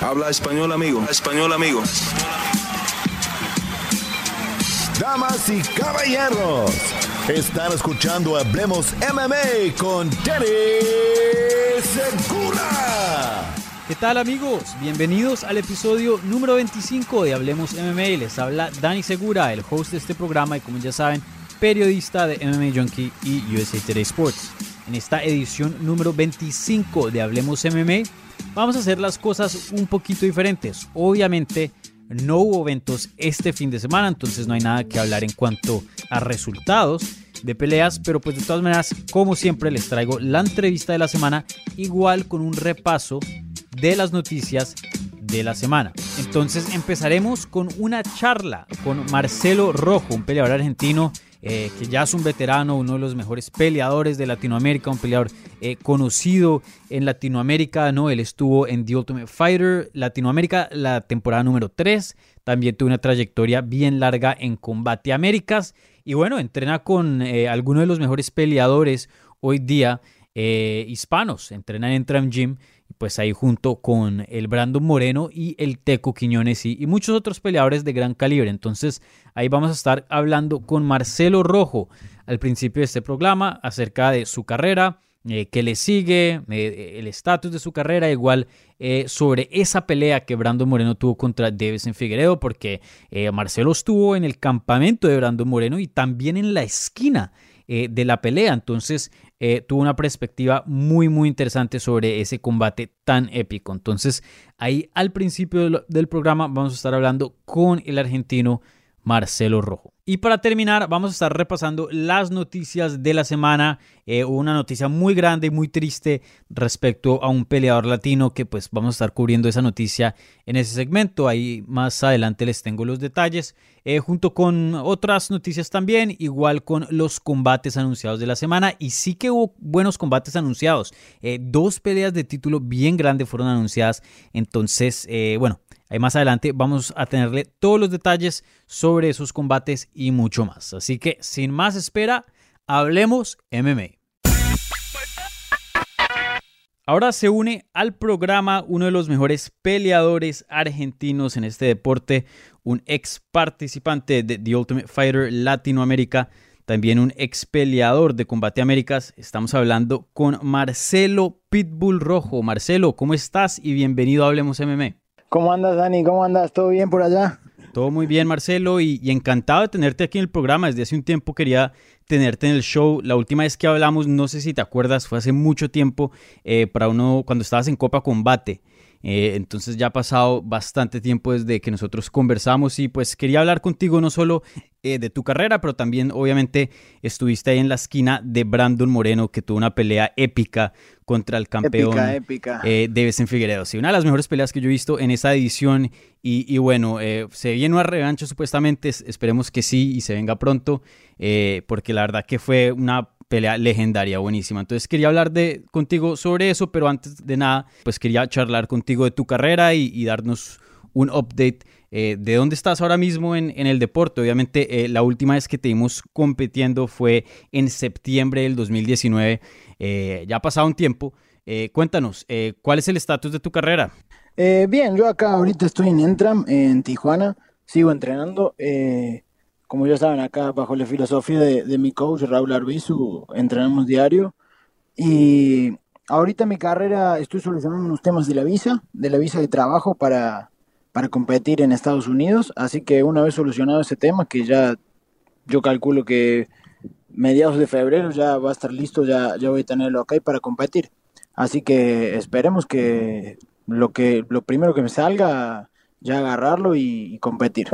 Habla español, amigo. Español, amigo. Damas y caballeros, están escuchando Hablemos MMA con Danny Segura. ¿Qué tal amigos? Bienvenidos al episodio número 25 de Hablemos MMA. Les habla Dani Segura, el host de este programa y como ya saben, periodista de MMA Junkie y USA Today Sports. En esta edición número 25 de Hablemos MMA, vamos a hacer las cosas un poquito diferentes. Obviamente, no hubo eventos este fin de semana, entonces no hay nada que hablar en cuanto a resultados de peleas, pero pues de todas maneras, como siempre, les traigo la entrevista de la semana, igual con un repaso de las noticias de la semana. Entonces empezaremos con una charla con Marcelo Rojo, un peleador argentino eh, que ya es un veterano, uno de los mejores peleadores de Latinoamérica, un peleador eh, conocido en Latinoamérica, ¿no? Él estuvo en The Ultimate Fighter Latinoamérica la temporada número 3, también tuvo una trayectoria bien larga en Combate Américas. Y bueno, entrena con eh, algunos de los mejores peleadores hoy día hispanos, entrena en Tram Gym pues ahí junto con el Brandon Moreno y el Teco Quiñones y, muchos otros peleadores de gran calibre. Entonces ahí vamos a estar hablando con Marcelo Rojo al principio de este programa acerca de su carrera, eh, que le sigue, eh, el estatus de su carrera, igual eh, sobre esa pelea que Brandon Moreno tuvo contra en Figueredo, porque Marcelo estuvo en el campamento de Brandon Moreno y también en la esquina de la pelea. Entonces eh, tuvo una perspectiva muy, muy interesante sobre ese combate tan épico. Entonces, ahí al principio del programa vamos a estar hablando con el argentino Marcelo Rojo. Y para terminar, vamos a estar repasando las noticias de la semana. Eh, una noticia muy grande y muy triste respecto a un peleador latino que pues vamos a estar cubriendo esa noticia en ese segmento. Ahí más adelante les tengo los detalles. Eh, junto con otras noticias también, igual con los combates anunciados de la semana. Y sí que hubo buenos combates anunciados. Eh, dos peleas de título bien grandes fueron anunciadas. Entonces, bueno, Ahí más adelante vamos a tenerle todos los detalles sobre esos combates y mucho más. Así que sin más espera, hablemos MMA. Ahora se une al programa uno de los mejores peleadores argentinos en este deporte, un ex participante de The Ultimate Fighter Latinoamérica, también un ex peleador de Combate Américas. Estamos hablando con Marcelo Pitbull Rojo. Marcelo, ¿cómo estás? Y bienvenido a Hablemos MMA. ¿Cómo andas, Dani? ¿Cómo andas? ¿Todo bien por allá? Todo muy bien, Marcelo, y, encantado de tenerte aquí en el programa. Desde hace un tiempo quería tenerte en el show. La última vez que hablamos, no sé si te acuerdas, fue hace mucho tiempo, eh, para uno cuando estabas en Copa Combate. Eh, entonces ya ha pasado bastante tiempo desde que nosotros conversamos y pues quería hablar contigo no solo eh, de tu carrera, pero también obviamente estuviste ahí en la esquina de Brandon Moreno que tuvo una pelea épica contra el campeón épica, Eh, de Figueredo. Sí, una de las mejores peleas que yo he visto en esa edición y, bueno, eh, se viene una revancha supuestamente, esperemos que sí y se venga pronto, porque la verdad que fue una pelea legendaria, buenísima. Entonces quería hablar de, contigo sobre eso, pero antes de nada, pues quería charlar contigo de tu carrera y, darnos un update eh, de dónde estás ahora mismo en, el deporte. Obviamente, eh, la última vez que te vimos compitiendo fue en septiembre del 2019. Eh, ya ha pasado un tiempo. cuéntanos, ¿cuál es el estatus de tu carrera? bien, yo acá ahorita estoy en Entram, en Tijuana. Sigo entrenando como ya saben, acá bajo la filosofía de, mi coach Raúl Arbizu, entrenamos diario. Y ahorita mi carrera estoy solucionando unos temas de la visa, de la visa de trabajo para, para competir en Estados Unidos. Así que una vez solucionado ese tema, que ya yo calculo que mediados de febrero ya va a estar listo, ya, ya voy a tenerlo acá para competir. Así que esperemos que lo que lo primero que me salga, ya agarrarlo y, y competir.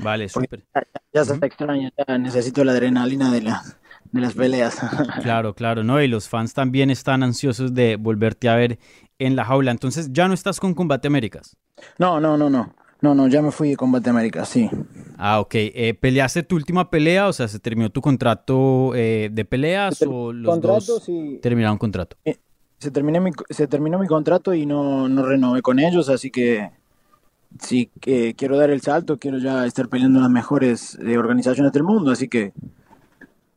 Vale, súper. Ya, se está extraño, ya necesito la adrenalina de la, de las peleas. Claro, claro, ¿no? Y los fans también están ansiosos de volverte a ver en la jaula. Entonces, ¿ya no estás con Combate Américas? No, no, no, no. No, no, ya me fui de Combate Américas, sí. Ah, ok. Eh, ¿Peleaste tu última pelea? O sea, ¿se terminó tu contrato eh, de peleas o los dos sí. terminaron contrato? Eh, se, terminé mi, se terminó mi contrato y no, no renové con ellos, así que sí que quiero dar el salto, quiero ya estar peleando en las mejores eh, organizaciones del mundo, así que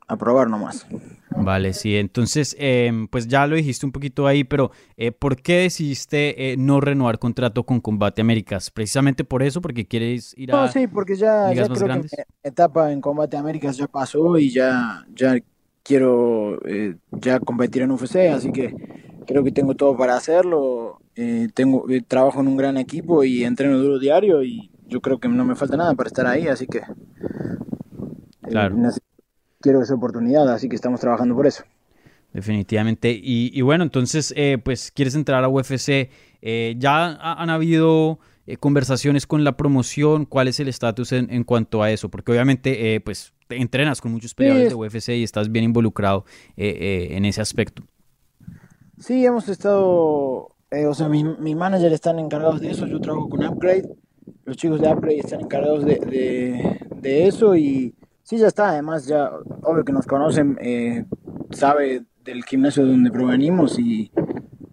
a probar nomás. Vale, sí, entonces, em, pues ya lo dijiste un poquito ahí, pero eh, ¿por qué decidiste eh, no renovar contrato con Combate Américas? ¿Precisamente por eso? ¿Porque quieres ir a No, sí, porque ya, creo grandes? que mi etapa en Combate Américas ya pasó y ya, ya quiero eh, ya competir en UFC, así que creo que tengo todo para hacerlo. Eh, tengo eh, trabajo en un gran equipo y entreno duro diario y yo creo que no me falta nada para estar ahí, así que eh, Claro. quiero esa oportunidad, así que estamos trabajando por eso. Definitivamente. Y, y bueno, entonces, eh, pues quieres entrar a UFC. ¿Ya ha- han habido conversaciones con la promoción? ¿Cuál es el estatus en, en cuanto a eso? Porque obviamente, pues, te entrenas con muchos peleadores es- de UFC y estás bien involucrado eh, eh, en ese aspecto. Sí, hemos estado, eh, o sea, mi, mi manager están encargados de eso, yo trabajo con Upgrade, los chicos de Upgrade están encargados de, de, de eso y sí, ya está, además ya, obvio que nos conocen, eh, sabe del gimnasio de donde provenimos y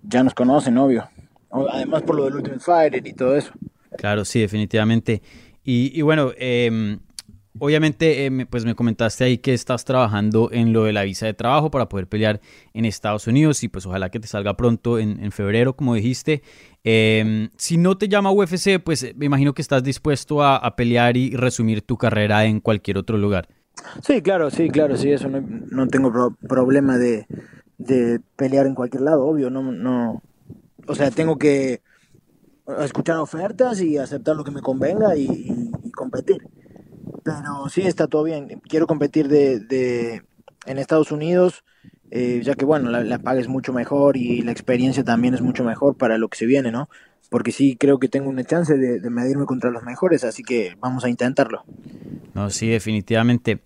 ya nos conocen, obvio. Además por lo del Ultimate Fighter y todo eso. Claro, sí, definitivamente. Y, y bueno, em, obviamente, eh, pues me comentaste ahí que estás trabajando en lo de la visa de trabajo para poder pelear en Estados Unidos y pues ojalá que te salga pronto en, febrero, como dijiste. Em, si no te llama UFC, pues eh, me imagino que estás dispuesto a, pelear y resumir tu carrera en cualquier otro lugar. Sí, claro, sí, claro, sí, eso no, no tengo pro- problema de, de pelear en cualquier lado, obvio, no, no, o sea, tengo que escuchar ofertas y aceptar lo que me convenga y competir. Pero sí, está todo bien. Quiero competir de, de- en Estados Unidos, eh, ya que bueno, la, paga es mucho mejor y la experiencia también es mucho mejor para lo que se viene, ¿no? Porque sí creo que tengo una chance de, de medirme contra los mejores, así que vamos a intentarlo. No, sí, definitivamente.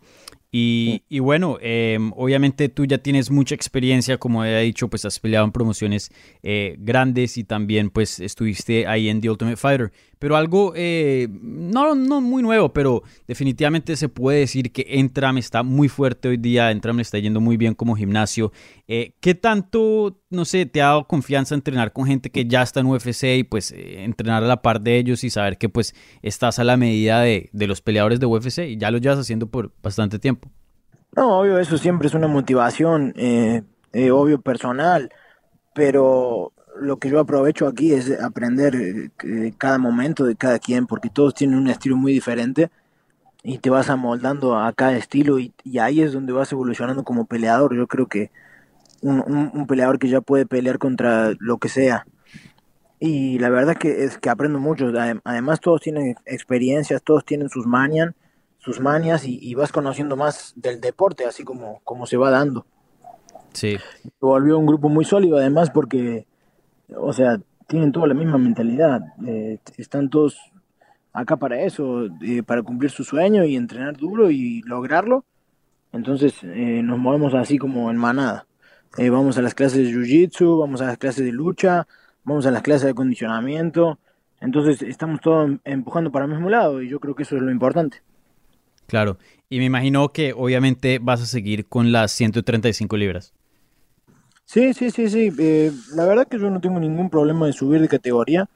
Y, y bueno, em, obviamente tú ya tienes mucha experiencia, como he dicho, pues has peleado en promociones eh, grandes y también pues estuviste ahí en The Ultimate Fighter. Pero algo, eh, no, no muy nuevo, pero definitivamente se puede decir que Entram está muy fuerte hoy día, Entram le está yendo muy bien como gimnasio. Eh, ¿Qué tanto, no sé, te ha dado confianza entrenar con gente que ya está en UFC y pues eh, entrenar a la par de ellos y saber que pues estás a la medida de, de los peleadores de UFC y ya lo llevas haciendo por bastante tiempo? No, obvio, eso siempre es una motivación, obvio, personal, pero lo que yo aprovecho aquí es aprender eh, cada momento de cada quien, porque todos tienen un estilo muy diferente y te vas amoldando a cada estilo y, y ahí es donde vas evolucionando como peleador. Yo creo que un, un- un peleador que ya puede pelear contra lo que sea. Y la verdad que es que aprendo mucho. Adem- Además, todos tienen experiencias, todos tienen sus manias, sus manias y, y vas conociendo más del deporte, así como, como se va dando. Sí, volvió un grupo muy sólido, además, porque, o sea, tienen toda la misma mentalidad. eh, están todos acá para eso, eh, para cumplir su sueño y entrenar duro y lograrlo. Entonces, eh, nos movemos así como en manada. Eh, vamos a las clases de jiu-jitsu, vamos a las clases de lucha, vamos a las clases de acondicionamiento. Entonces, estamos todos em- empujando para el mismo lado y yo creo que eso es lo importante. claro. Y me imagino que obviamente vas a seguir con las 135 libras. Sí, sí, sí, sí. eh, la verdad que yo no tengo ningún problema de subir de categoría.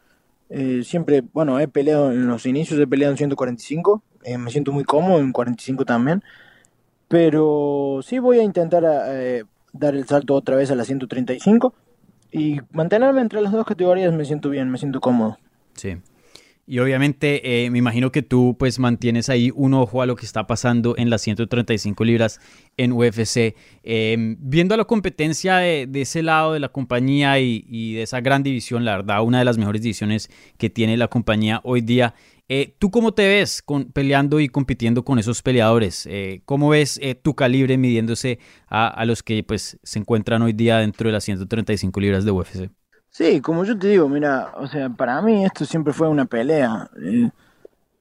Eh, siempre, bueno, he peleado en los inicios, he peleado en 145. eh, me siento muy cómodo en 45 también. Pero sí voy a intentar eh, dar el salto otra vez a la 135. Y mantenerme entre las dos categorías me siento bien, me siento cómodo. Sí. Y obviamente eh, me imagino que tú pues mantienes ahí un ojo a lo que está pasando en las 135 libras en UFC. Eh, viendo la competencia de, ese lado de la compañía y, de esa gran división, la verdad, una de las mejores divisiones que tiene la compañía hoy día. eh, ¿Tú cómo te ves con, peleando y compitiendo con esos peleadores? Eh, ¿Cómo ves tu calibre midiéndose a, a los que pues se encuentran hoy día dentro de las 135 libras de UFC? Sí, como yo te digo, mira, o sea, para mí esto siempre fue una pelea. eh,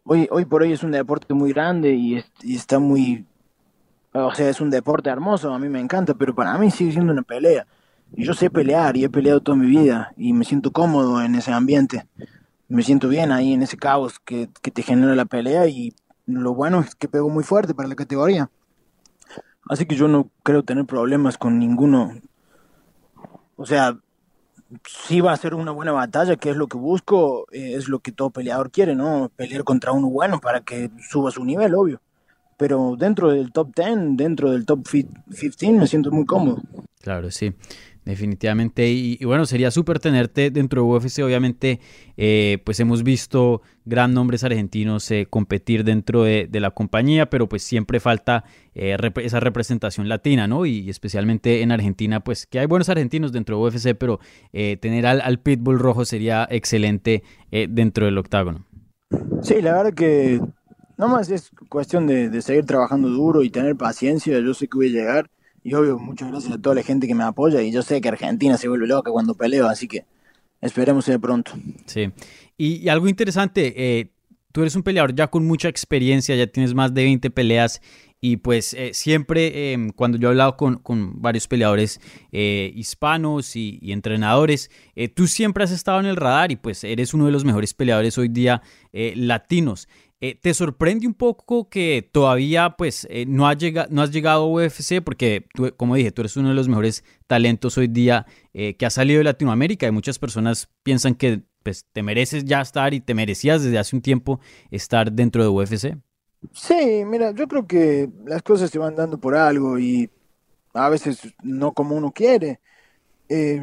hoy, hoy por hoy es un deporte muy grande y, es- y está muy, O sea, es un deporte hermoso, a mí me encanta, pero para mí sigue siendo una pelea. Y yo sé pelear y he peleado toda mi vida y me siento cómodo en ese ambiente. Me siento bien ahí en ese caos que, que te genera la pelea y lo bueno es que pego muy fuerte para la categoría. Así que yo no creo tener problemas con ninguno. O sea, si va a ser una buena batalla, que es lo que busco, eh, es lo que todo peleador quiere, ¿no? Pelear contra uno bueno para que suba su nivel, obvio. Pero dentro del top 10, dentro del top 15, me siento muy cómodo. Claro, sí. Definitivamente, y, bueno, sería súper tenerte dentro de UFC, obviamente, eh, pues hemos visto gran nombres argentinos eh, competir dentro de, la compañía, pero pues siempre falta eh, esa representación latina, ¿no? Y, especialmente en Argentina, pues que hay buenos argentinos dentro de UFC, pero tener al, Pitbull rojo sería excelente dentro del octágono. Sí, la verdad que nomás es cuestión de seguir trabajando duro y tener paciencia, yo sé que voy a llegar y obvio, muchas gracias a toda la gente que me apoya. Y yo sé que Argentina se vuelve loca cuando peleo, así que esperemos de pronto. Sí. Y, algo interesante, eh, tú eres un peleador ya con mucha experiencia, ya tienes más de 20 peleas. Y pues eh, siempre em, cuando yo he hablado con, con varios peleadores eh, hispanos y, y entrenadores, tú siempre has estado en el radar y pues eres uno de los mejores peleadores hoy día latinos. Eh, ¿Te sorprende un poco que todavía pues eh, no, has llegado, no has llegado a UFC? Porque, tú, como dije, tú eres uno de los mejores talentos hoy día eh, que ha salido de Latinoamérica y muchas personas piensan que pues, te mereces ya estar y te merecías desde hace un tiempo estar dentro de UFC. Sí, mira, yo creo que las cosas se van dando por algo y a veces no como uno quiere.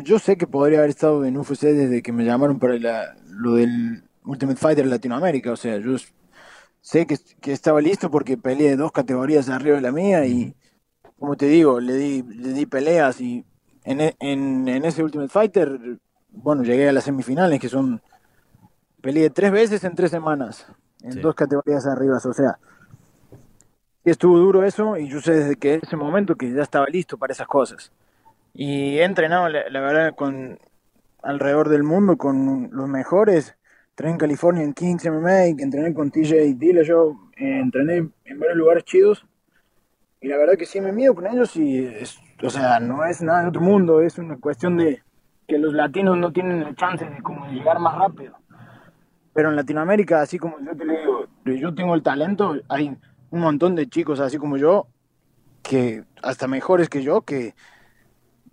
yo sé que podría haber estado en UFC desde que me llamaron para lo del Ultimate Fighter Latinoamérica, o sea, yo sé que, estaba listo porque peleé dos categorías arriba de la mía y, como te digo, le di, le di peleas y en, en, en ese Ultimate Fighter, bueno, llegué a las semifinales que son, peleé tres veces en tres semanas, en dos categorías arriba, o sea, estuvo duro eso y yo sé desde que ese momento que ya estaba listo para esas cosas. Y he entrenado, la, la verdad, con alrededor del mundo con los mejores entrené en California en Kings MMA, entrené con TJ Dillashaw, eh, entrené en varios lugares chidos. Y la verdad que sí me mido con ellos y, o sea, no es nada de otro mundo, es una cuestión de que los latinos no tienen la chance de como llegar más rápido. Pero en Latinoamérica, así como yo te digo, yo tengo el talento, hay un montón de chicos así como yo, que hasta mejores que yo, que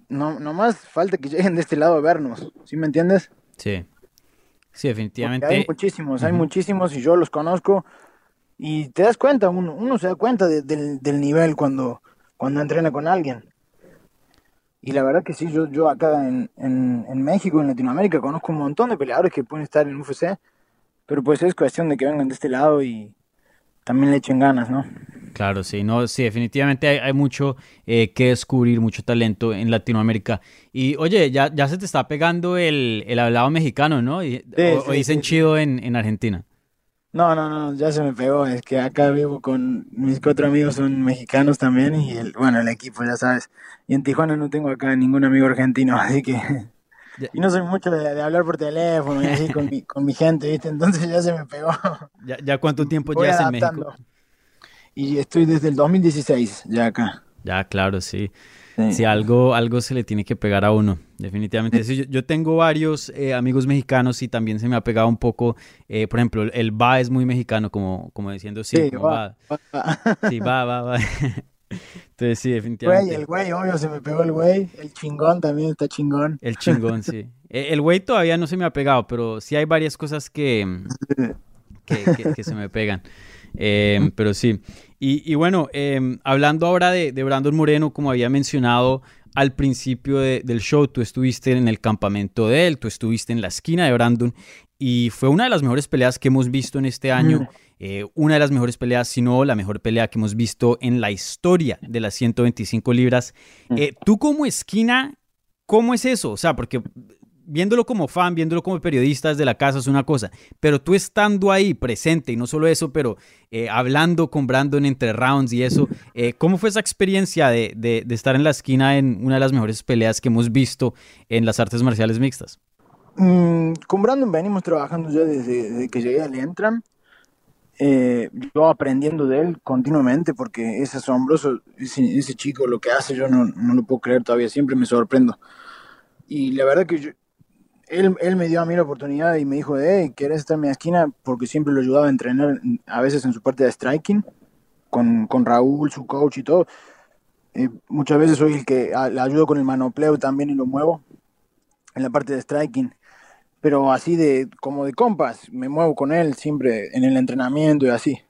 no, más falta que lleguen de este lado a vernos, ¿sí me entiendes? Sí. Sí, definitivamente. hay muchísimos, hay muchísimos y yo los conozco. Y te das cuenta, uno, uno se da cuenta del, nivel cuando, cuando entrena con alguien. Y la verdad que sí, yo, yo acá en, en, en, México, en Latinoamérica, conozco un montón de peleadores que pueden estar en UFC, pero pues es cuestión de que vengan de este lado y también le echen ganas, ¿no? Claro, sí, no, sí, definitivamente hay, mucho eh, que descubrir, mucho talento en Latinoamérica. Y oye, ya, ya se te está pegando el, el hablado mexicano, ¿no? o, dicen chido en, en, Argentina. No, no, no, ya se me pegó. Es que acá vivo con mis cuatro amigos, son mexicanos también. Y el, bueno, el equipo, ya sabes. Y en Tijuana no tengo acá ningún amigo argentino, así que. Y no soy mucho de, hablar por teléfono y así con mi, con mi gente, ¿viste? Entonces ya se me pegó. ¿Ya, ya cuánto tiempo ya en México? y estoy desde el 2016 ya acá. Ya, claro, sí. Si algo, algo se le tiene que pegar a uno, definitivamente. yo, tengo varios eh, amigos mexicanos y también se me ha pegado un poco, eh, por ejemplo, el va es muy mexicano, como, como diciendo, sí, va, Sí, va, va, va. Entonces sí, definitivamente. Güey, el güey, obvio, se me pegó el güey. El chingón también está chingón. El chingón, sí. E, el güey todavía no se me ha pegado, pero sí hay varias cosas que, que se me pegan. Em, pero sí. Y, bueno, em, hablando ahora de, Brandon Moreno, como había mencionado al principio del show, tú estuviste en el campamento de él, tú estuviste en la esquina de Brandon y fue una de las mejores peleas que hemos visto en este año. Mm. Eh, una de las mejores peleas, si no la mejor pelea que hemos visto en la historia de las 125 libras. Mm. Eh, tú como esquina, ¿cómo es eso? O sea, porque viéndolo como fan, viéndolo como periodista desde la casa es una cosa, pero tú estando ahí presente y no solo eso, pero eh, hablando con Brandon entre rounds y eso, eh, ¿cómo fue esa experiencia de, de, estar en la esquina en una de las mejores peleas que hemos visto en las artes marciales mixtas? Mm, con Brandon venimos trabajando ya desde, que llegué al Entram. Eh, yo aprendiendo de él continuamente porque es asombroso ese, chico, lo que hace, yo no, no, lo puedo creer todavía, siempre me sorprendo. Y la verdad que él, él, me dio a mí la oportunidad y me dijo, hey, ¿quieres estar en mi esquina? Porque siempre lo ayudaba a entrenar, a veces en su parte de striking, con, con Raúl, su coach y todo. Muchas veces soy el que le ayudo con el manopleo también y lo muevo en la parte de striking pero así de como de compas, me muevo con él siempre en el entrenamiento y así.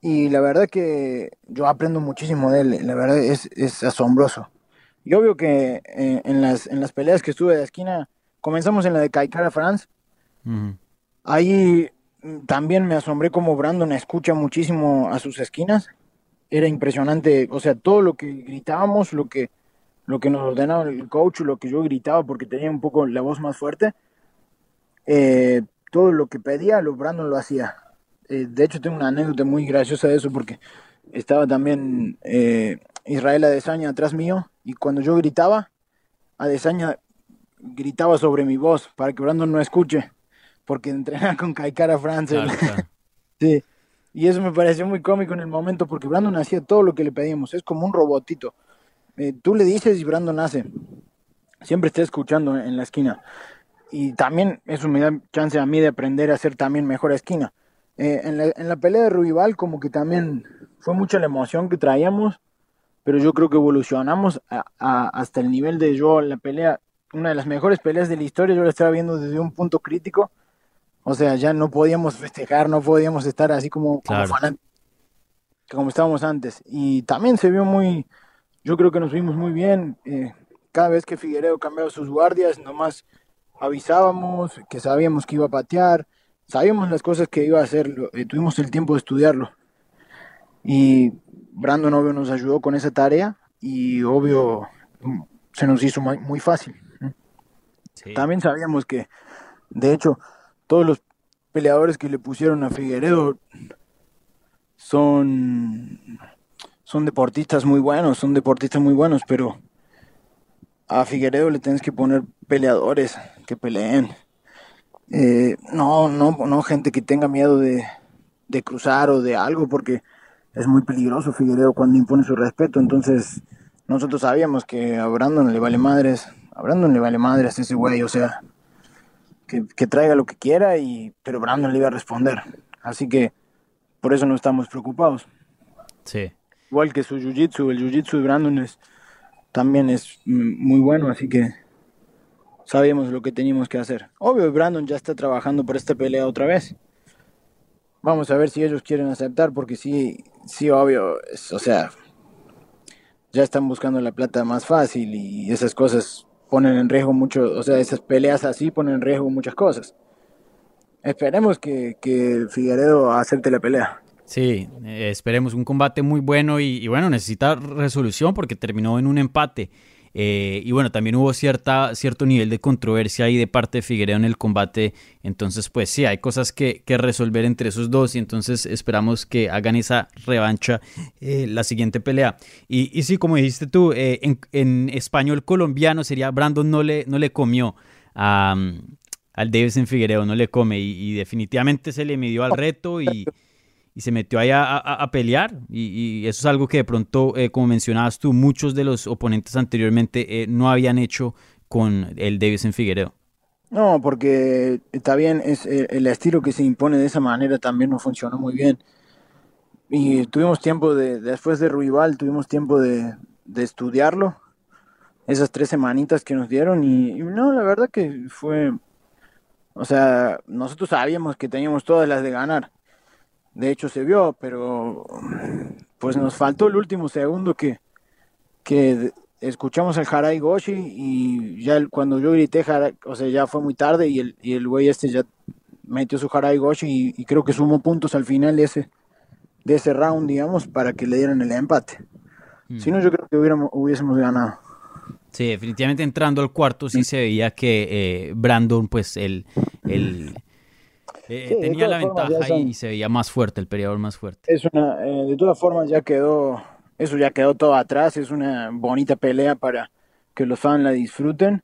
Y la verdad que yo aprendo muchísimo de él, la verdad es, es asombroso. Y obvio que eh, en, las, en las peleas que estuve de esquina, comenzamos en la de Kaikara France, uh -huh. ahí también me asombré como Brandon escucha muchísimo a sus esquinas. Era impresionante, o sea, todo lo que gritábamos, lo que, lo que nos ordenaba el coach, lo que yo gritaba porque tenía un poco la voz más fuerte, eh, todo lo que pedía, lo Brandon lo hacía. Eh, de hecho, tengo una anécdota muy graciosa de eso porque estaba también eh, Israel Adesanya atrás mío y cuando yo gritaba, Adesanya gritaba sobre mi voz para que Brandon no escuche porque entrenaba con Kaikara France. Claro, claro. sí. Y eso me pareció muy cómico en el momento porque Brandon hacía todo lo que le pedíamos. Es como un robotito. Eh, tú le dices y Brandon hace. Siempre está escuchando en la esquina y también eso me da chance a mí de aprender a hacer también mejor esquina. Eh, en, la, en, la, pelea de Rubival como que también fue mucha la emoción que traíamos, pero yo creo que evolucionamos a, a, hasta el nivel de yo la pelea, una de las mejores peleas de la historia, yo la estaba viendo desde un punto crítico, o sea, ya no podíamos festejar, no podíamos estar así como, claro. como, como estábamos antes. Y también se vio muy, yo creo que nos vimos muy bien, eh, cada vez que Figueredo cambiaba sus guardias, nomás avisábamos, que sabíamos que iba a patear, sabíamos las cosas que iba a hacer, eh, tuvimos el tiempo de estudiarlo. Y Brandon obvio nos ayudó con esa tarea y obvio se nos hizo muy, muy fácil. Sí. También sabíamos que, de hecho, todos los peleadores que le pusieron a Figueredo son, son deportistas muy buenos, son deportistas muy buenos, pero a Figueredo le tienes que poner peleadores que peleen. Eh, no, no, no gente que tenga miedo de, de, cruzar o de algo, porque es muy peligroso Figueredo cuando impone su respeto. Entonces, nosotros sabíamos que a Brandon le vale madres, a Brandon le vale madres ese güey, o sea, que, que traiga lo que quiera, y, pero Brandon le iba a responder. Así que por eso no estamos preocupados. Sí. Igual que su jiu-jitsu, el jiu-jitsu de Brandon es también es muy bueno, así que sabíamos lo que teníamos que hacer. Obvio, Brandon ya está trabajando por esta pelea otra vez. Vamos a ver si ellos quieren aceptar, porque sí, sí, obvio, es, o sea, ya están buscando la plata más fácil y esas cosas ponen en riesgo mucho, o sea, esas peleas así ponen en riesgo muchas cosas. Esperemos que, que Figueredo acepte la pelea. Sí, eh, esperemos un combate muy bueno y, y, bueno, necesita resolución porque terminó en un empate. Eh, y bueno, también hubo cierta, cierto nivel de controversia ahí de parte de Figueiredo en el combate. Entonces, pues sí, hay cosas que, que resolver entre esos dos y entonces esperamos que hagan esa revancha eh, la siguiente pelea. Y, y, sí, como dijiste tú, eh, en, en, español colombiano sería Brandon no le, no le comió a, al Davison Figueiredo, no le come y, y definitivamente se le midió al reto y y se metió ahí a, pelear y, eso es algo que de pronto, eh, como mencionabas tú, muchos de los oponentes anteriormente eh, no habían hecho con el Davison Figueredo. No, porque está bien, es eh, el estilo que se impone de esa manera también no funcionó muy bien. Y tuvimos tiempo de, después de Ruibal, tuvimos tiempo de, estudiarlo, esas tres semanitas que nos dieron y no, la verdad que fue, o sea, nosotros sabíamos que teníamos todas las de ganar de hecho se vio, pero pues nos faltó el último segundo que, que escuchamos el Harai Goshi y ya cuando yo grité, o sea, ya fue muy tarde y el, y el güey este ya metió su Harai Goshi y, y, creo que sumó puntos al final de ese, de ese round, digamos, para que le dieran el empate. Mm. Si no, yo creo que hubiéramos, hubiésemos ganado. Sí, definitivamente entrando al cuarto sí se veía que eh, Brandon, pues el, el eh, sí, tenía la ventaja son, y se veía más fuerte, el peleador más fuerte. Es una, eh, de todas formas ya quedó, eso ya quedó todo atrás, es una bonita pelea para que los fans la disfruten.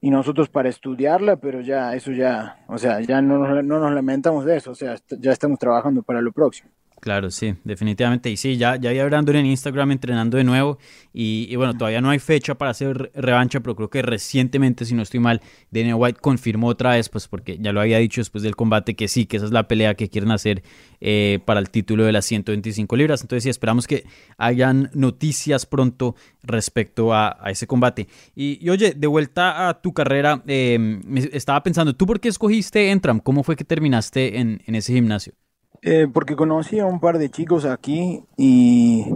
y nosotros para estudiarla, pero ya eso ya, o sea, ya no nos, no nos lamentamos de eso, o sea, ya estamos trabajando para lo próximo. Claro, sí, definitivamente. Y sí, ya, ya vi a Brandon en Instagram entrenando de nuevo. Y, bueno, todavía no hay fecha para hacer revancha, pero creo que recientemente, si no estoy mal, Daniel White confirmó otra vez, pues porque ya lo había dicho después del combate que sí, que esa es la pelea que quieren hacer eh, para el título de las 125 libras. Entonces sí, esperamos que hayan noticias pronto respecto a, ese combate. Y, oye, de vuelta a tu carrera, eh, estaba pensando, ¿tú por qué escogiste Entram? ¿Cómo fue que terminaste en ese gimnasio? Eh, porque conocí a un par de chicos aquí y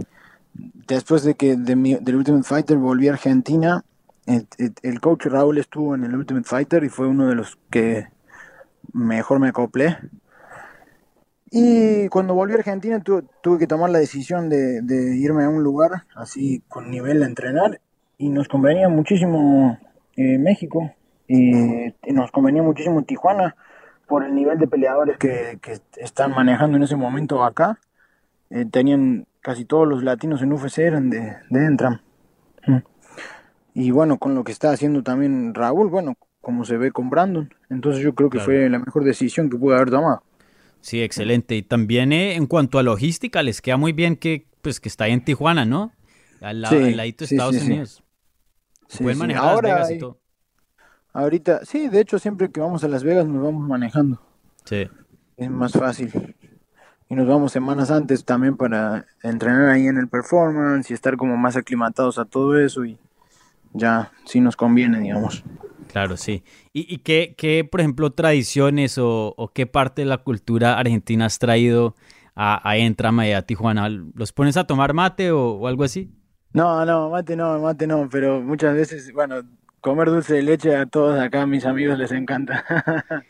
después de que del Ultimate Fighter volví a Argentina, el, coach Raúl estuvo en el Ultimate Fighter y fue uno de los que mejor me acoplé. Y cuando volví a Argentina tuve que tomar la decisión de, irme a un lugar así con nivel de entrenar y nos convenía muchísimo eh, México y nos convenía muchísimo Tijuana por el nivel de peleadores que, están manejando en ese momento acá. Eh, tenían casi todos los latinos en UFC eran de, de Entram. Mm. Y bueno, con lo que está haciendo también Raúl, bueno, como se ve con Brandon. Entonces yo creo que fue la mejor decisión que pude haber tomado. Sí, excelente. Y también eh, en cuanto a logística, les queda muy bien que pues que está ahí en Tijuana, ¿no? Al, lado, de Estados Unidos. pueden manejar Ahora Las Vegas y todo. Ahorita, sí, de hecho siempre que vamos a Las Vegas nos vamos manejando. Sí. Es más fácil. Y nos vamos semanas antes también para entrenar ahí en el performance y estar como más aclimatados a todo eso y ya sí nos conviene, digamos. Claro, sí. ¿Y, y qué, qué, por ejemplo, tradiciones o, qué parte de la cultura argentina has traído a, a Entrama y a Tijuana? ¿Los pones a tomar mate o, o algo así? No, no, mate no, mate no, pero muchas veces, bueno, comer dulce de leche a todos acá, mis amigos, les encanta.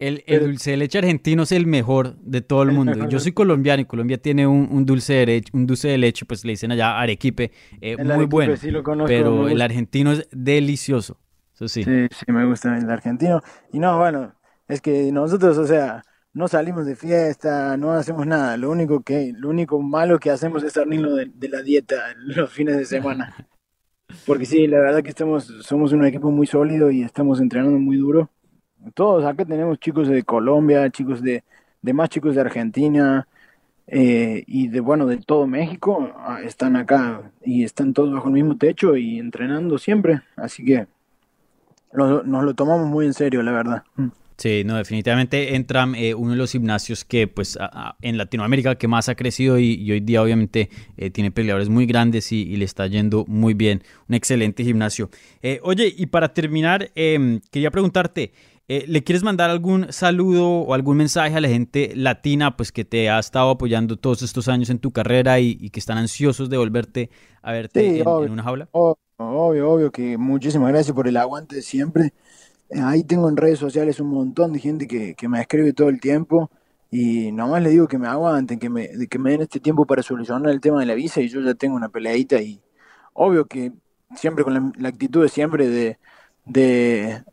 El, dulce de leche argentino es el mejor de todo el, mundo. Yo soy colombiano y Colombia tiene un, dulce de leche, un dulce de leche, pues le dicen allá arequipe, eh, muy bueno. pero el argentino es delicioso. Eso sí. Sí, sí, me gusta el argentino. Y no, bueno, es que nosotros, o sea, no salimos de fiesta, no hacemos nada. Lo único que, lo único malo que hacemos es salirnos de, de la dieta los fines de semana. Porque sí, la verdad que estamos, somos un equipo muy sólido y estamos entrenando muy duro. Todos acá tenemos chicos de Colombia, chicos de, de más chicos de Argentina eh, y de bueno de todo México ah, están acá y están todos bajo el mismo techo y entrenando siempre. Así que nos lo tomamos muy en serio, la verdad. Sí, no, definitivamente Entram, eh, uno de los gimnasios que pues en Latinoamérica que más ha crecido y, hoy día obviamente eh, tiene peleadores muy grandes y, le está yendo muy bien. Un excelente gimnasio. Eh, oye, y para terminar, em, quería preguntarte, ¿le quieres mandar algún saludo o algún mensaje a la gente latina pues que te ha estado apoyando todos estos años en tu carrera y, que están ansiosos de volverte a verte en, una jaula? obvio, obvio que muchísimas gracias por el aguante siempre. Ahí tengo en redes sociales un montón de gente que, me escribe todo el tiempo y nomás le digo que me aguanten, que me, que me den este tiempo para solucionar el tema de la visa y yo ya tengo una peleadita y obvio que siempre con la, actitud de siempre de, de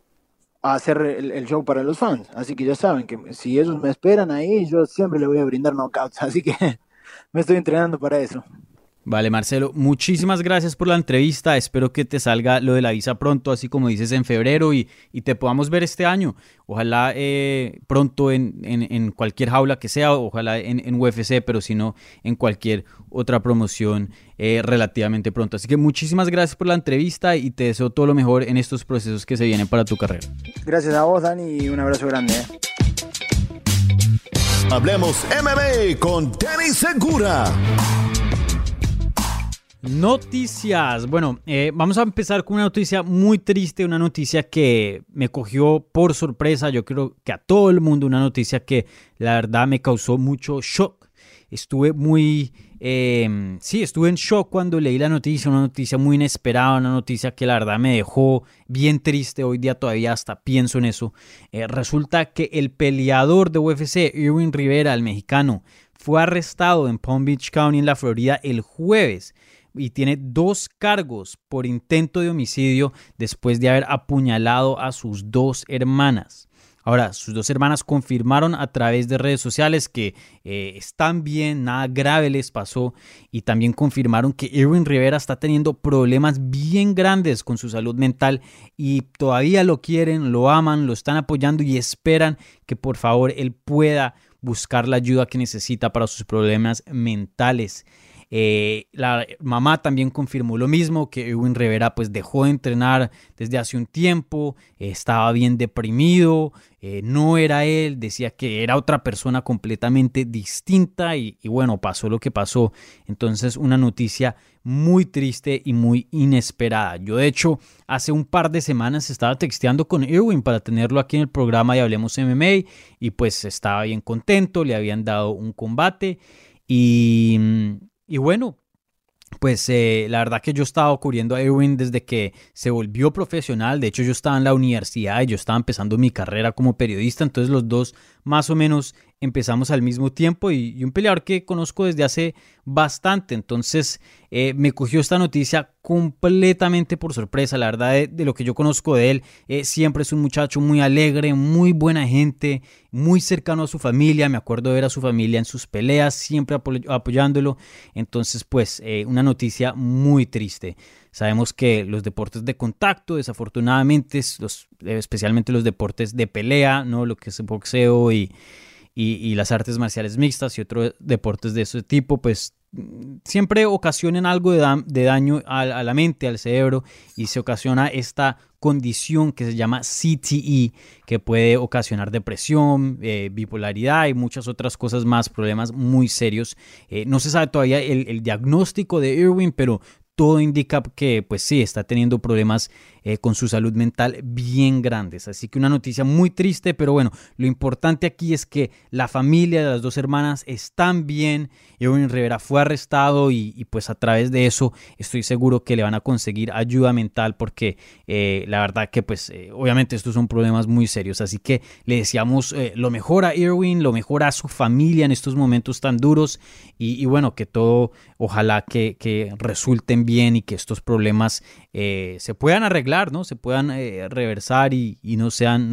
hacer el, show para los fans. Así que ya saben que si ellos me esperan ahí, yo siempre le voy a brindar knockouts. Así que me estoy entrenando para eso. Vale, Marcelo, muchísimas gracias por la entrevista. Espero que te salga lo de la visa pronto, así como dices en febrero, y, te podamos ver este año. Ojalá eh, pronto en, cualquier jaula que sea, ojalá en, UFC, pero si no, en cualquier otra promoción eh, relativamente pronto. Así que muchísimas gracias por la entrevista y te deseo todo lo mejor en estos procesos que se vienen para tu carrera. Gracias a vos, Dani, y un abrazo grande. ¿eh? Hablemos MMA con Danny Segura. Noticias. Bueno, eh, vamos a empezar con una noticia muy triste, una noticia que me cogió por sorpresa. Yo creo que a todo el mundo una noticia que la verdad me causó mucho shock. Estuve muy, em, sí, estuve en shock cuando leí la noticia, una noticia muy inesperada, una noticia que la verdad me dejó bien triste. Hoy día todavía hasta pienso en eso. Eh, resulta que el peleador de UFC, Irwin Rivera, el mexicano, fue arrestado en Palm Beach County, en la Florida, el jueves y tiene dos cargos por intento de homicidio después de haber apuñalado a sus dos hermanas. Ahora, sus dos hermanas confirmaron a través de redes sociales que eh, están bien, nada grave les pasó y también confirmaron que Irwin Rivera está teniendo problemas bien grandes con su salud mental y todavía lo quieren, lo aman, lo están apoyando y esperan que por favor él pueda buscar la ayuda que necesita para sus problemas mentales. Eh, la mamá también confirmó lo mismo, que Edwin Rivera pues dejó de entrenar desde hace un tiempo, estaba bien deprimido, eh, no era él, decía que era otra persona completamente distinta y, bueno, pasó lo que pasó. Entonces una noticia muy triste y muy inesperada. Yo de hecho hace un par de semanas estaba texteando con Irwin para tenerlo aquí en el programa y Hablemos MMA y pues estaba bien contento, le habían dado un combate y y bueno, pues eh, la verdad que yo estaba cubriendo a Erwin desde que se volvió profesional. De hecho, yo estaba en la universidad y yo estaba empezando mi carrera como periodista. Entonces los dos más o menos empezamos al mismo tiempo y, un peleador que conozco desde hace bastante. Entonces eh, me cogió esta noticia completamente por sorpresa. La verdad de, lo que yo conozco de él, eh, siempre es un muchacho muy alegre, muy buena gente, muy cercano a su familia. Me acuerdo de ver a su familia en sus peleas, siempre apoyándolo. Entonces pues eh, una noticia muy triste. Sabemos que los deportes de contacto, desafortunadamente, los, especialmente los deportes de pelea, ¿no? lo que es boxeo y, y, las artes marciales mixtas y otros deportes de ese tipo, pues siempre ocasionan algo de, daño a, la mente, al cerebro, y se ocasiona esta condición que se llama CTE, que puede ocasionar depresión, eh, bipolaridad y muchas otras cosas más, problemas muy serios. Eh, no se sabe todavía el, el, diagnóstico de Irwin, pero todo indica que pues sí, está teniendo problemas eh, con su salud mental bien grandes. Así que una noticia muy triste, pero bueno, lo importante aquí es que la familia de las dos hermanas están bien. Edwin Rivera fue arrestado y, pues a través de eso estoy seguro que le van a conseguir ayuda mental porque eh, la verdad que pues eh, obviamente estos son problemas muy serios. Así que le deseamos lo mejor a Irwin, lo mejor a su familia en estos momentos tan duros y, bueno, que todo ojalá que, que resulten bien y que estos problemas se puedan arreglar ¿no? Se puedan eh, reversar y, no sean,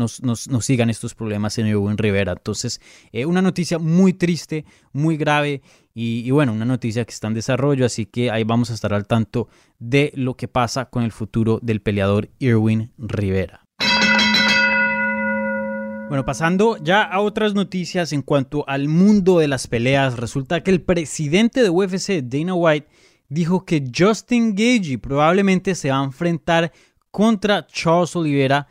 sigan estos problemas en el Rivera. Entonces, eh, una noticia muy triste, muy grave y, bueno, una noticia que está en desarrollo, así que ahí vamos a estar al tanto de lo que pasa con el futuro del peleador Irwin Rivera. Bueno, pasando ya a otras noticias en cuanto al mundo de las peleas, resulta que el presidente de UFC, Dana White, dijo que Justin Gagey probablemente se va a enfrentar contra Charles Oliveira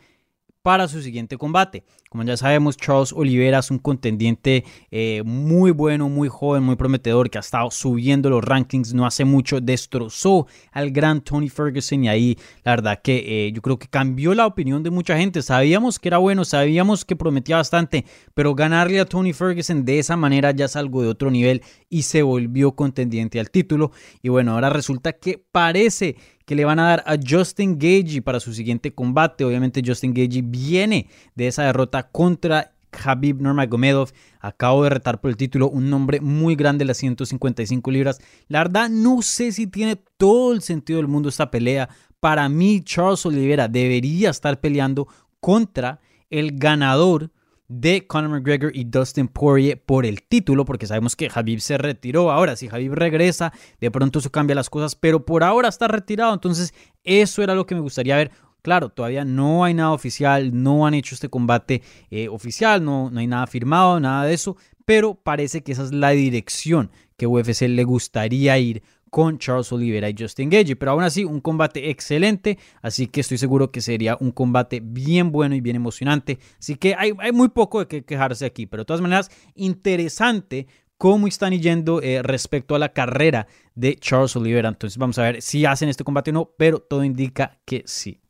para su siguiente combate. Como ya sabemos, Charles Oliveira es un contendiente eh, muy bueno, muy joven, muy prometedor, que ha estado subiendo los rankings no hace mucho, destrozó al gran Tony Ferguson y ahí la verdad que eh, yo creo que cambió la opinión de mucha gente. Sabíamos que era bueno, sabíamos que prometía bastante, pero ganarle a Tony Ferguson de esa manera ya es algo de otro nivel y se volvió contendiente al título. Y bueno, ahora resulta que parece que le van a dar a Justin Gagey para su siguiente combate. Obviamente Justin Gagey viene de esa derrota contra Habib Nurmagomedov. Acabo de retar por el título un nombre muy grande, las 155 libras. La verdad, no sé si tiene todo el sentido del mundo esta pelea. Para mí, Charles Oliveira debería estar peleando contra el ganador de Conor McGregor y Dustin Poirier por el título, porque sabemos que Habib se retiró. Ahora, si Habib regresa, de pronto eso cambia las cosas, pero por ahora está retirado. Entonces, eso era lo que me gustaría ver. Claro, todavía no hay nada oficial, no han hecho este combate eh, oficial, no, no hay nada firmado, nada de eso, pero parece que esa es la dirección que UFC le gustaría ir con Charles Oliveira y Justin Gage. Pero aún así, un combate excelente. Así que estoy seguro que sería un combate bien bueno y bien emocionante. Así que hay, muy poco de qué quejarse aquí. Pero de todas maneras, interesante cómo están yendo eh, respecto a la carrera de Charles Oliveira. Entonces vamos a ver si hacen este combate o no. Pero todo indica que sí.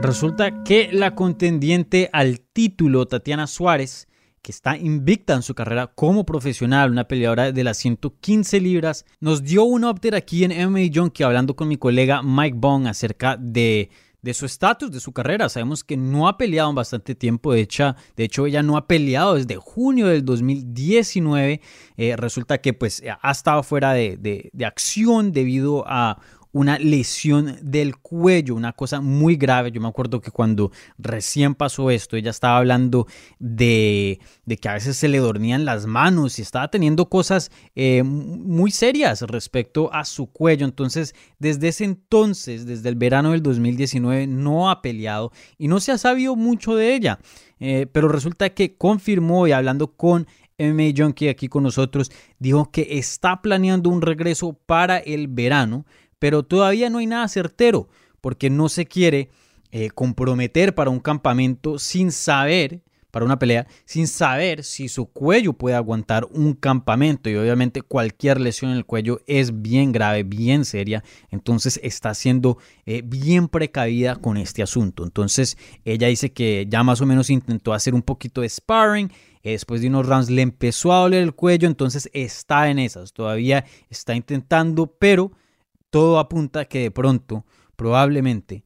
Resulta que la contendiente al título, Tatiana Suárez, que está invicta en su carrera como profesional, una peleadora de las 115 libras, nos dio un update aquí en MMA Junkie hablando con mi colega Mike Bong acerca de de su estatus, de su carrera. Sabemos que no ha peleado en bastante tiempo. De hecho, de hecho ella no ha peleado desde junio del 2019. Eh, resulta que pues ha estado fuera de, de acción debido a una lesión del cuello, una cosa muy grave. Yo me acuerdo que cuando recién pasó esto, ella estaba hablando de, que a veces se le dormían las manos y estaba teniendo cosas eh, muy serias respecto a su cuello. Entonces, desde ese entonces, desde el verano del 2019, no ha peleado y no se ha sabido mucho de ella. Eh, pero resulta que confirmó y hablando con MMA Junkie aquí con nosotros, dijo que está planeando un regreso para el verano pero todavía no hay nada certero porque no se quiere eh, comprometer para un campamento sin saber, para una pelea, sin saber si su cuello puede aguantar un campamento. Y obviamente cualquier lesión en el cuello es bien grave, bien seria. Entonces está siendo eh, bien precavida con este asunto. Entonces ella dice que ya más o menos intentó hacer un poquito de sparring. Eh, después de unos rounds le empezó a doler el cuello, entonces está en esas. Todavía está intentando, pero todo apunta que de pronto, probablemente,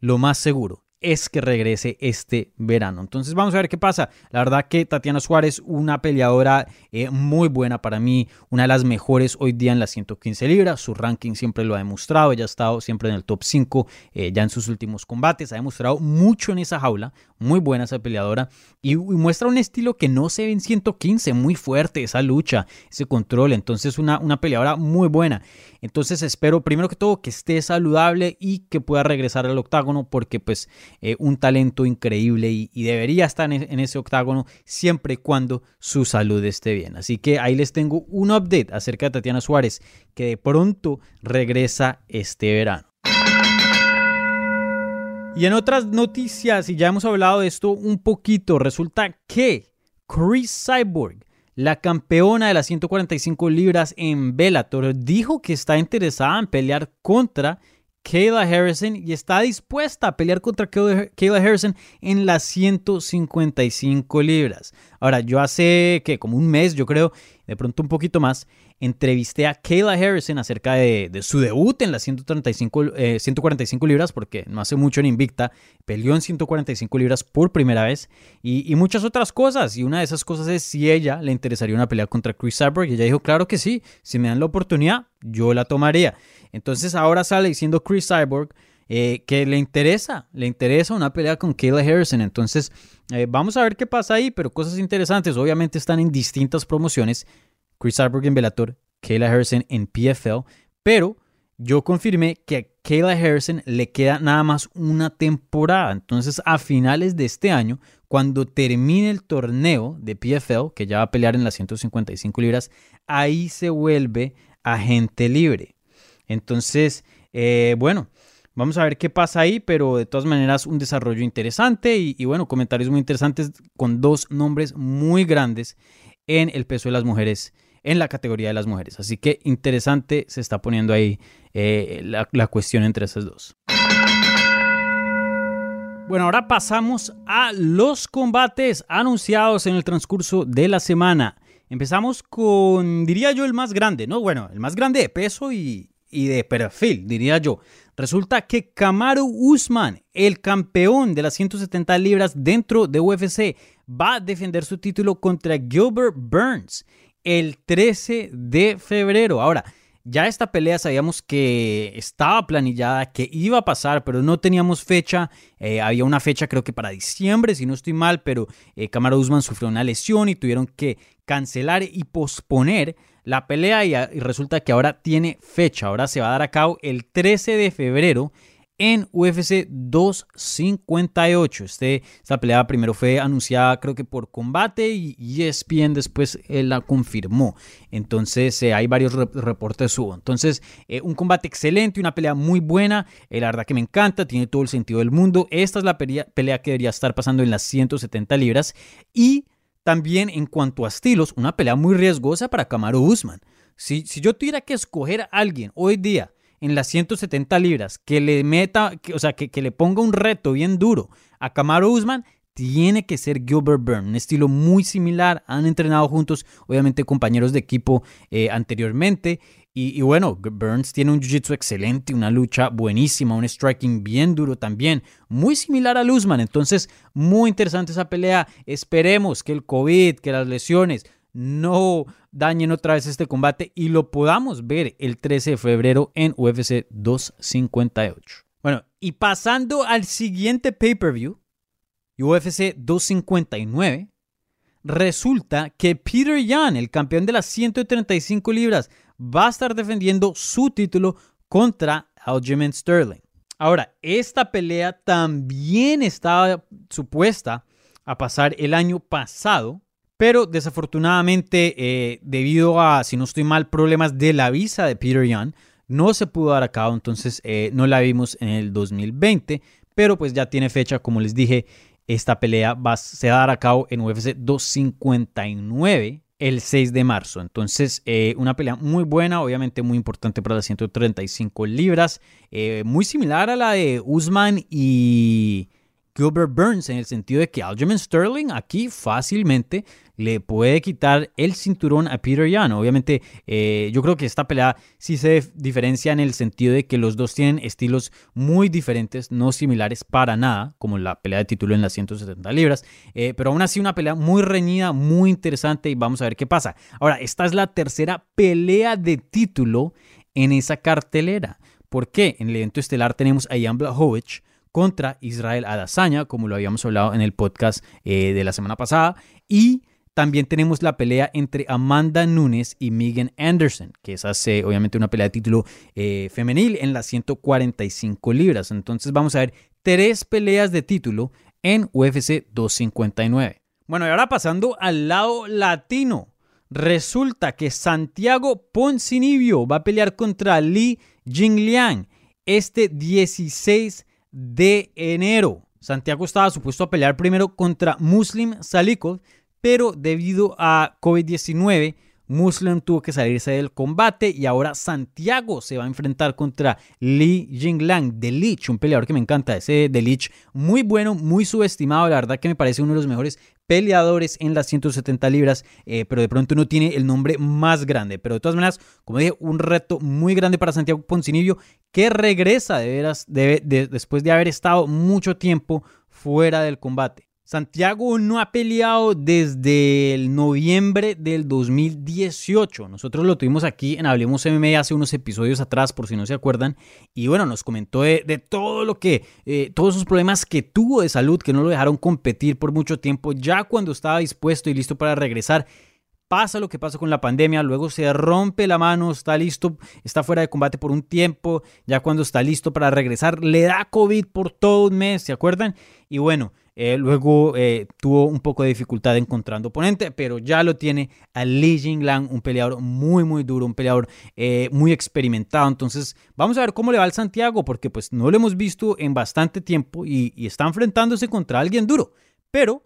lo más seguro es que regrese este verano. Entonces vamos a ver qué pasa. La verdad que Tatiana Suárez, una peleadora eh, muy buena para mí, una de las mejores hoy día en las 115 libras. Su ranking siempre lo ha demostrado. Ella ha estado siempre en el top 5 eh, ya en sus últimos combates. Ha demostrado mucho en esa jaula. Muy buena esa peleadora. Y, muestra un estilo que no se ve en 115. Muy fuerte esa lucha, ese control. Entonces una, una peleadora muy buena. Entonces espero primero que todo que esté saludable y que pueda regresar al octágono porque pues eh, un talento increíble y, debería estar en, ese octágono siempre y cuando su salud esté bien. Así que ahí les tengo un update acerca de Tatiana Suárez que de pronto regresa este verano. Y en otras noticias, y ya hemos hablado de esto un poquito, resulta que Chris Cyborg, la campeona de las 145 libras en Bellator, dijo que está interesada en pelear contra Kayla Harrison y está dispuesta a pelear contra Kayla Harrison en las 155 libras. Ahora, yo hace que como un mes, yo creo, de pronto un poquito más, entrevisté a Kayla Harrison acerca de, su debut en las 135, 145 eh, libras, porque no hace mucho en Invicta, peleó en 145 libras por primera vez y, muchas otras cosas. Y una de esas cosas es si ella le interesaría una pelea contra Chris Cyborg. Y ella dijo, claro que sí, si me dan la oportunidad, yo la tomaría. Entonces ahora sale diciendo Chris Cyborg eh, que le interesa, le interesa una pelea con Kayla Harrison. Entonces eh, vamos a ver qué pasa ahí, pero cosas interesantes. Obviamente están en distintas promociones. Chris Cyborg en Bellator, Kayla Harrison en PFL, pero yo confirmé que a Kayla Harrison le queda nada más una temporada. Entonces, a finales de este año, cuando termine el torneo de PFL, que ya va a pelear en las 155 libras, ahí se vuelve agente libre. Entonces, eh, bueno, vamos a ver qué pasa ahí, pero de todas maneras un desarrollo interesante y, bueno, comentarios muy interesantes con dos nombres muy grandes en el peso de las mujeres, en la categoría de las mujeres. Así que interesante se está poniendo ahí eh, la, la cuestión entre esas dos. Bueno, ahora pasamos a los combates anunciados en el transcurso de la semana. Empezamos con, diría yo, el más grande, ¿no? Bueno, el más grande de peso y, y de perfil, diría yo. Resulta que Kamaru Usman, el campeón de las 170 libras dentro de UFC, va a defender su título contra Gilbert Burns el 13 de febrero. Ahora, ya esta pelea sabíamos que estaba planillada, que iba a pasar, pero no teníamos fecha. Eh, había una fecha creo que para diciembre, si no estoy mal, pero eh, Kamaru Usman sufrió una lesión y tuvieron que cancelar y posponer la pelea y, resulta que ahora tiene fecha, ahora se va a dar a cabo el 13 de febrero en UFC 258. Este, esta pelea primero fue anunciada creo que por combate y ESPN después eh, la confirmó. Entonces eh, hay varios reportes subo. Entonces eh, un combate excelente, una pelea muy buena. la verdad que me encanta, tiene todo el sentido del mundo. Esta es la pelea, pelea que debería estar pasando en las 170 libras y también en cuanto a estilos, una pelea muy riesgosa para Kamaru Usman. Si, si yo tuviera que escoger a alguien hoy día en las 170 libras que le meta, o sea, que, que, le ponga un reto bien duro a Kamaru Usman, tiene que ser Gilbert Burns, un estilo muy similar, han entrenado juntos, obviamente compañeros de equipo eh, anteriormente, y, bueno, Burns tiene un jiu-jitsu excelente, una lucha buenísima, un striking bien duro también, muy similar a Luzman. Entonces, muy interesante esa pelea. Esperemos que el COVID, que las lesiones no dañen otra vez este combate y lo podamos ver el 13 de febrero en UFC 258. Bueno, y pasando al siguiente pay-per-view, UFC 259, resulta que Peter Yan, el campeón de las 135 libras, va a estar defendiendo su título contra Aljamain Sterling. Ahora, esta pelea también estaba supuesta a pasar el año pasado, pero desafortunadamente, eh, debido a, si no estoy mal, problemas de la visa de Peter Young, no se pudo dar a cabo, entonces eh, no la vimos en el 2020, pero pues ya tiene fecha, como les dije, esta pelea va, se va a dar a cabo en UFC 259 el 6 de marzo. Entonces, eh, una pelea muy buena, obviamente muy importante para las 135 libras, eh, muy similar a la de Usman y Gilbert Burns en el sentido de que Aljamain Sterling aquí fácilmente le puede quitar el cinturón a Peter Yan. Obviamente, eh, yo creo que esta pelea sí se diferencia en el sentido de que los dos tienen estilos muy diferentes, no similares para nada, como la pelea de título en las 170 libras, eh, pero aún así una pelea muy reñida, muy interesante y vamos a ver qué pasa. Ahora, esta es la tercera pelea de título en esa cartelera. ¿Por qué? En el evento estelar tenemos a Jan Blachowicz contra Israel Adesanya, como lo habíamos hablado en el podcast eh, de la semana pasada, y también tenemos la pelea entre Amanda Nunes y Megan Anderson, que es hace, obviamente una pelea de título eh, femenil en las 145 libras. Entonces vamos a ver tres peleas de título en UFC 259. Bueno, y ahora pasando al lado latino. Resulta que Santiago Poncinibio va a pelear contra Li Jingliang este 16 de enero. Santiago estaba supuesto a pelear primero contra Muslim Salikov, pero debido a COVID-19, Muslim tuvo que salirse del combate y ahora Santiago se va a enfrentar contra Li Jinglang de Lich, un peleador que me encanta, ese de Lich, muy bueno, muy subestimado, la verdad que me parece uno de los mejores peleadores en las 170 libras, eh, pero de pronto no tiene el nombre más grande. Pero de todas maneras, como dije, un reto muy grande para Santiago Poncinibio, que regresa de veras después de haber estado mucho tiempo fuera del combate. Santiago no ha peleado desde el noviembre del 2018. Nosotros lo tuvimos aquí en Hablemos MMA hace unos episodios atrás, por si no se acuerdan. Y bueno, nos comentó de, todo lo que, eh, todos esos problemas que tuvo de salud, que no lo dejaron competir por mucho tiempo. Ya cuando estaba dispuesto y listo para regresar, pasa lo que pasa con la pandemia, luego se rompe la mano, está listo, está fuera de combate por un tiempo, ya cuando está listo para regresar, le da COVID por todo un mes, ¿se acuerdan? Y bueno, eh, luego eh, tuvo un poco de dificultad encontrando oponente, pero ya lo tiene a Li Jinglang, un peleador muy, muy duro, un peleador eh, muy experimentado. Entonces, vamos a ver cómo le va al Santiago, porque pues no lo hemos visto en bastante tiempo y, y está enfrentándose contra alguien duro. Pero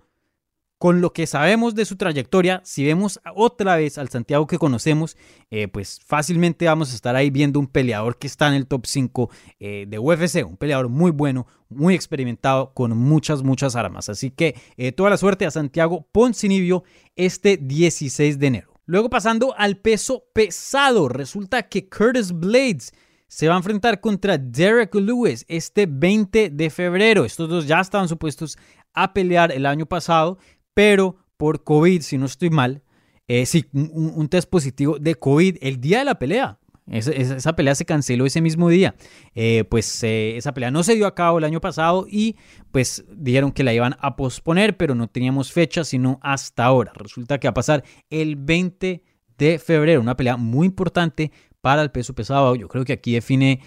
con lo que sabemos de su trayectoria, si vemos otra vez al Santiago que conocemos, eh, pues fácilmente vamos a estar ahí viendo un peleador que está en el top 5 eh, de UFC, un peleador muy bueno, muy experimentado, con muchas, muchas armas. Así que eh, toda la suerte a Santiago Poncinibio este 16 de enero. Luego pasando al peso pesado, resulta que Curtis Blades se va a enfrentar contra Derek Lewis este 20 de febrero. Estos dos ya estaban supuestos a pelear el año pasado, pero por COVID, si no estoy mal, eh, sí, un, test positivo de COVID el día de la pelea. Esa, pelea se canceló ese mismo día. Eh, pues eh, esa pelea no se dio a cabo el año pasado y pues dijeron que la iban a posponer, pero no teníamos fecha sino hasta ahora. Resulta que va a pasar el 20 de febrero, una pelea muy importante para el peso pesado. Yo creo que aquí define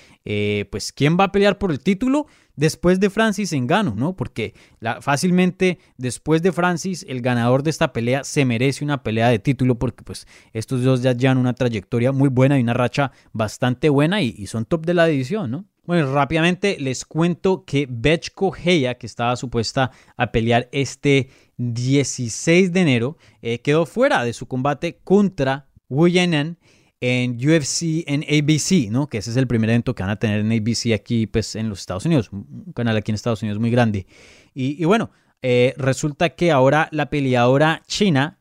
pues quién va a pelear por el título después de Francis Engano, ¿no? Porque fácilmente después de Francis, el ganador de esta pelea se merece una pelea de título porque pues estos dos ya llevan una trayectoria muy buena y una racha bastante buena y, son top de la división, ¿no? Bueno, rápidamente les cuento que Bechko Heya, que estaba supuesta a pelear este 16 de enero, eh, quedó fuera de su combate contra Wu Yanan en UFC, en ABC, ¿no? Que ese es el primer evento que van a tener en ABC aquí, pues, en los Estados Unidos. Un canal aquí en Estados Unidos muy grande. Y, bueno, eh, resulta que ahora la peleadora china,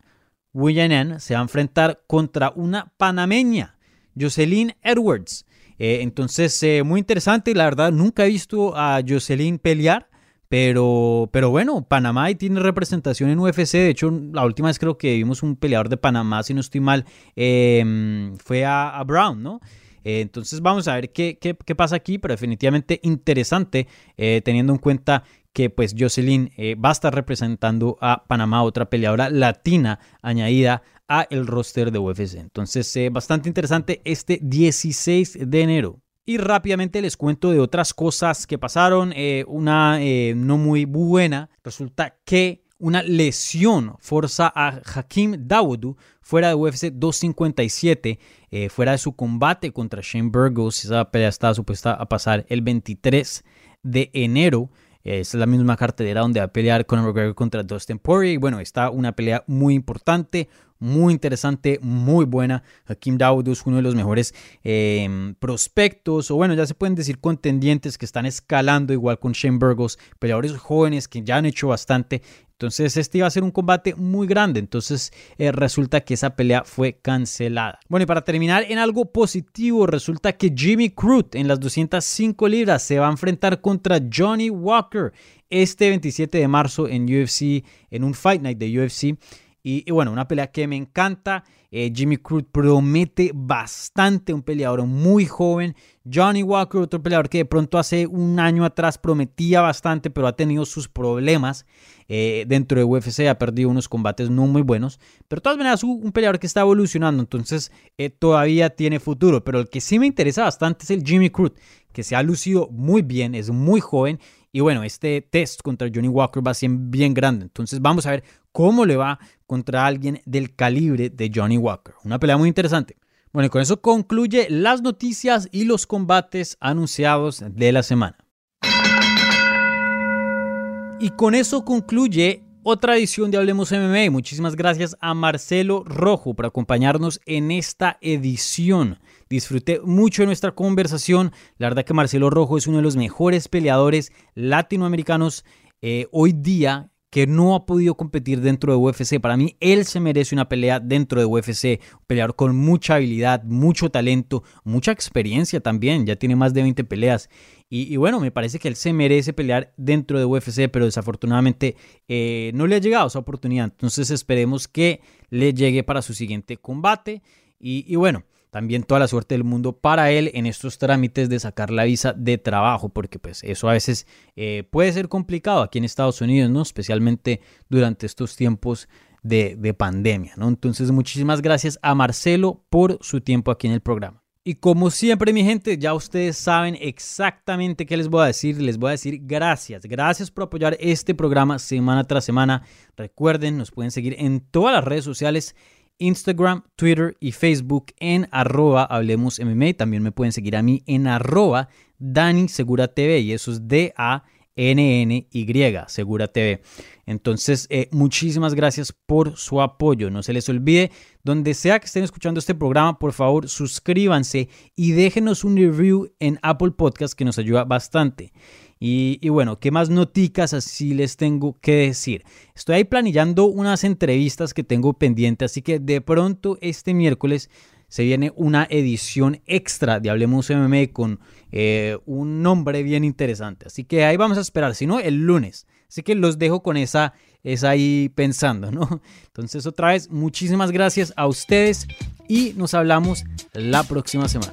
Wu Yanan, se va a enfrentar contra una panameña, Jocelyn Edwards. Eh, entonces, eh, muy interesante. La verdad, nunca he visto a Jocelyn pelear Pero, pero bueno, Panamá tiene representación en UFC. De hecho, la última vez creo que vimos un peleador de Panamá, si no estoy mal, em, fue a, Brown, ¿no? Eh, entonces vamos a ver qué, qué, pasa aquí, pero definitivamente interesante eh, teniendo en cuenta que pues Jocelyn eh, va a estar representando a Panamá, otra peleadora latina añadida a el roster de UFC. Entonces, bastante interesante este 16 de enero. Y rápidamente les cuento de otras cosas que pasaron. Eh, una eh, no muy buena. Resulta que una lesión forza a Hakim Dawodu fuera de UFC 257, eh, fuera de su combate contra Shane Burgos. Esa pelea estaba supuesta a pasar el 23 de enero. Es la misma cartelera donde va a pelear Conor McGregor contra Dustin Poirier. Bueno, está una pelea muy importante, muy interesante, muy buena. Hakim Dawood es uno de los mejores em, prospectos, o bueno, ya se pueden decir contendientes que están escalando igual con Shane Burgos, peleadores jóvenes que ya han hecho bastante. Entonces este iba a ser un combate muy grande, entonces eh, resulta que esa pelea fue cancelada. Bueno y para terminar en algo positivo, resulta que Jimmy Crute en las 205 libras se va a enfrentar contra Johnny Walker este 27 de marzo en UFC, en un Fight Night de UFC. Y, bueno, una pelea que me encanta. Eh, Jimmy Cruz promete bastante, un peleador muy joven. Johnny Walker, otro peleador que de pronto hace un año atrás prometía bastante, pero ha tenido sus problemas eh, dentro de UFC, ha perdido unos combates no muy buenos. Pero de todas maneras, un peleador que está evolucionando, entonces eh, todavía tiene futuro. Pero el que sí me interesa bastante es el Jimmy Cruz, que se ha lucido muy bien, es muy joven y bueno, este test contra Johnny Walker va a ser bien grande. Entonces vamos a ver cómo le va contra alguien del calibre de Johnny Walker. Una pelea muy interesante. Bueno, y con eso concluye las noticias y los combates anunciados de la semana. Y con eso concluye otra edición de Hablemos MMA. Muchísimas gracias a Marcelo Rojo por acompañarnos en esta edición. Disfruté mucho de nuestra conversación. La verdad que Marcelo Rojo es uno de los mejores peleadores latinoamericanos eh, hoy día que no ha podido competir dentro de UFC. Para mí, él se merece una pelea dentro de UFC. Un peleador con mucha habilidad, mucho talento, mucha experiencia también. Ya tiene más de 20 peleas. Y, bueno, me parece que él se merece pelear dentro de UFC, pero desafortunadamente eh, no le ha llegado esa oportunidad. Entonces esperemos que le llegue para su siguiente combate. Y, bueno, también toda la suerte del mundo para él en estos trámites de sacar la visa de trabajo, porque pues eso a veces eh, puede ser complicado aquí en Estados Unidos, ¿no? Especialmente durante estos tiempos de, de pandemia, ¿no? Entonces muchísimas gracias a Marcelo por su tiempo aquí en el programa. Y como siempre, mi gente, ya ustedes saben exactamente qué les voy a decir. Les voy a decir gracias. Gracias por apoyar este programa semana tras semana. Recuerden, nos pueden seguir en todas las redes sociales. Instagram, Twitter y Facebook en arroba Hablemos MMA. También me pueden seguir a mí en arroba Dani Segura y eso es D-A-N-N-Y, Segura TV. Entonces, eh, muchísimas gracias por su apoyo. No se les olvide, donde sea que estén escuchando este programa, por favor, suscríbanse y déjenos un review en Apple Podcast que nos ayuda bastante. Y, bueno, ¿qué más noticas así les tengo que decir? Estoy ahí planillando unas entrevistas que tengo pendientes, así que de pronto este miércoles se viene una edición extra de Hablemos MMA con eh, un nombre bien interesante. Así que ahí vamos a esperar, si no, el lunes. Así que los dejo con esa, esa ahí pensando, ¿no? Entonces otra vez, muchísimas gracias a ustedes y nos hablamos la próxima semana.